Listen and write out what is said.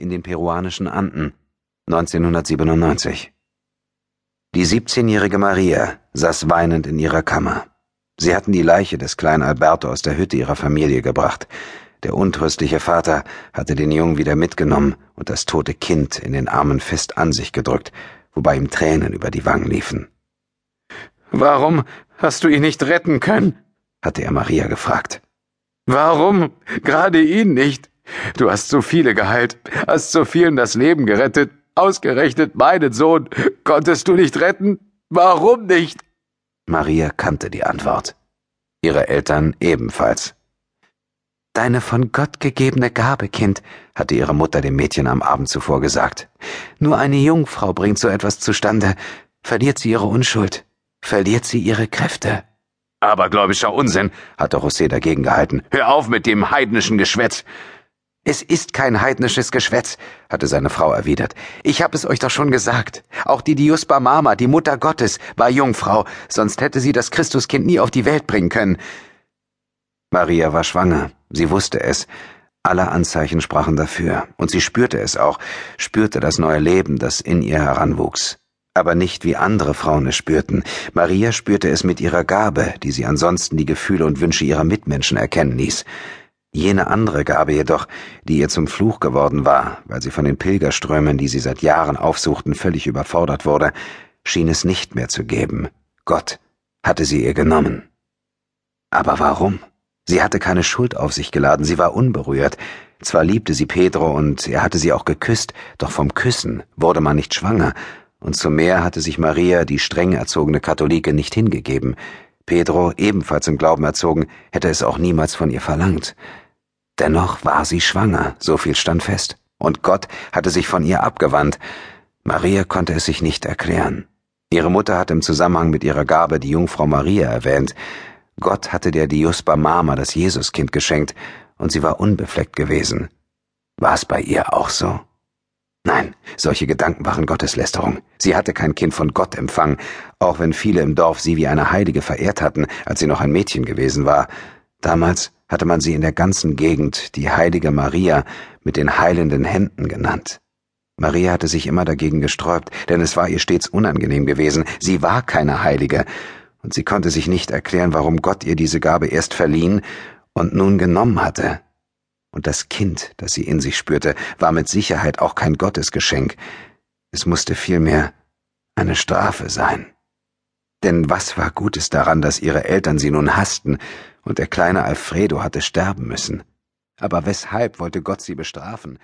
in den peruanischen Anden 1997. Die 17-jährige Maria saß weinend in ihrer Kammer. Sie hatten die Leiche des kleinen Alberto aus der Hütte ihrer Familie gebracht. Der untröstliche Vater hatte den Jungen wieder mitgenommen und das tote Kind in den Armen fest an sich gedrückt, wobei ihm Tränen über die Wangen liefen. Warum hast du ihn nicht retten können? hatte er Maria gefragt. Warum gerade ihn nicht? Du hast so viele geheilt, hast so vielen das Leben gerettet, ausgerechnet meinen Sohn konntest du nicht retten? Warum nicht? Maria kannte die Antwort. Ihre Eltern ebenfalls. Deine von Gott gegebene Gabe, Kind, hatte ihre Mutter dem Mädchen am Abend zuvor gesagt. Nur eine Jungfrau bringt so etwas zustande. Verliert sie ihre Unschuld, verliert sie ihre Kräfte. Abergläubischer Unsinn, hatte José dagegen gehalten. Hör auf mit dem heidnischen Geschwätz. Es ist kein heidnisches Geschwätz, hatte seine Frau erwidert. Ich hab es euch doch schon gesagt. Auch die Diuspa Mama, die Mutter Gottes, war Jungfrau, sonst hätte sie das Christuskind nie auf die Welt bringen können. Maria war schwanger, sie wusste es. Alle Anzeichen sprachen dafür, und sie spürte es auch, spürte das neue Leben, das in ihr heranwuchs aber nicht wie andere Frauen es spürten. Maria spürte es mit ihrer Gabe, die sie ansonsten die Gefühle und Wünsche ihrer Mitmenschen erkennen ließ. Jene andere Gabe jedoch, die ihr zum Fluch geworden war, weil sie von den Pilgerströmen, die sie seit Jahren aufsuchten, völlig überfordert wurde, schien es nicht mehr zu geben. Gott hatte sie ihr genommen. Aber warum? Sie hatte keine Schuld auf sich geladen, sie war unberührt. Zwar liebte sie Pedro und er hatte sie auch geküsst, doch vom Küssen wurde man nicht schwanger, und zum Meer hatte sich Maria, die streng erzogene Katholike, nicht hingegeben. Pedro, ebenfalls im Glauben erzogen, hätte es auch niemals von ihr verlangt. Dennoch war sie schwanger, so viel stand fest. Und Gott hatte sich von ihr abgewandt. Maria konnte es sich nicht erklären. Ihre Mutter hatte im Zusammenhang mit ihrer Gabe die Jungfrau Maria erwähnt. Gott hatte der Diuspa Mama das Jesuskind geschenkt, und sie war unbefleckt gewesen. War es bei ihr auch so? Nein, solche Gedanken waren Gotteslästerung. Sie hatte kein Kind von Gott empfangen, auch wenn viele im Dorf sie wie eine Heilige verehrt hatten, als sie noch ein Mädchen gewesen war. Damals hatte man sie in der ganzen Gegend die heilige Maria mit den heilenden Händen genannt. Maria hatte sich immer dagegen gesträubt, denn es war ihr stets unangenehm gewesen, sie war keine Heilige, und sie konnte sich nicht erklären, warum Gott ihr diese Gabe erst verliehen und nun genommen hatte. Und das Kind, das sie in sich spürte, war mit Sicherheit auch kein Gottesgeschenk. Es musste vielmehr eine Strafe sein. Denn was war Gutes daran, dass ihre Eltern sie nun hassten, und der kleine Alfredo hatte sterben müssen? Aber weshalb wollte Gott sie bestrafen?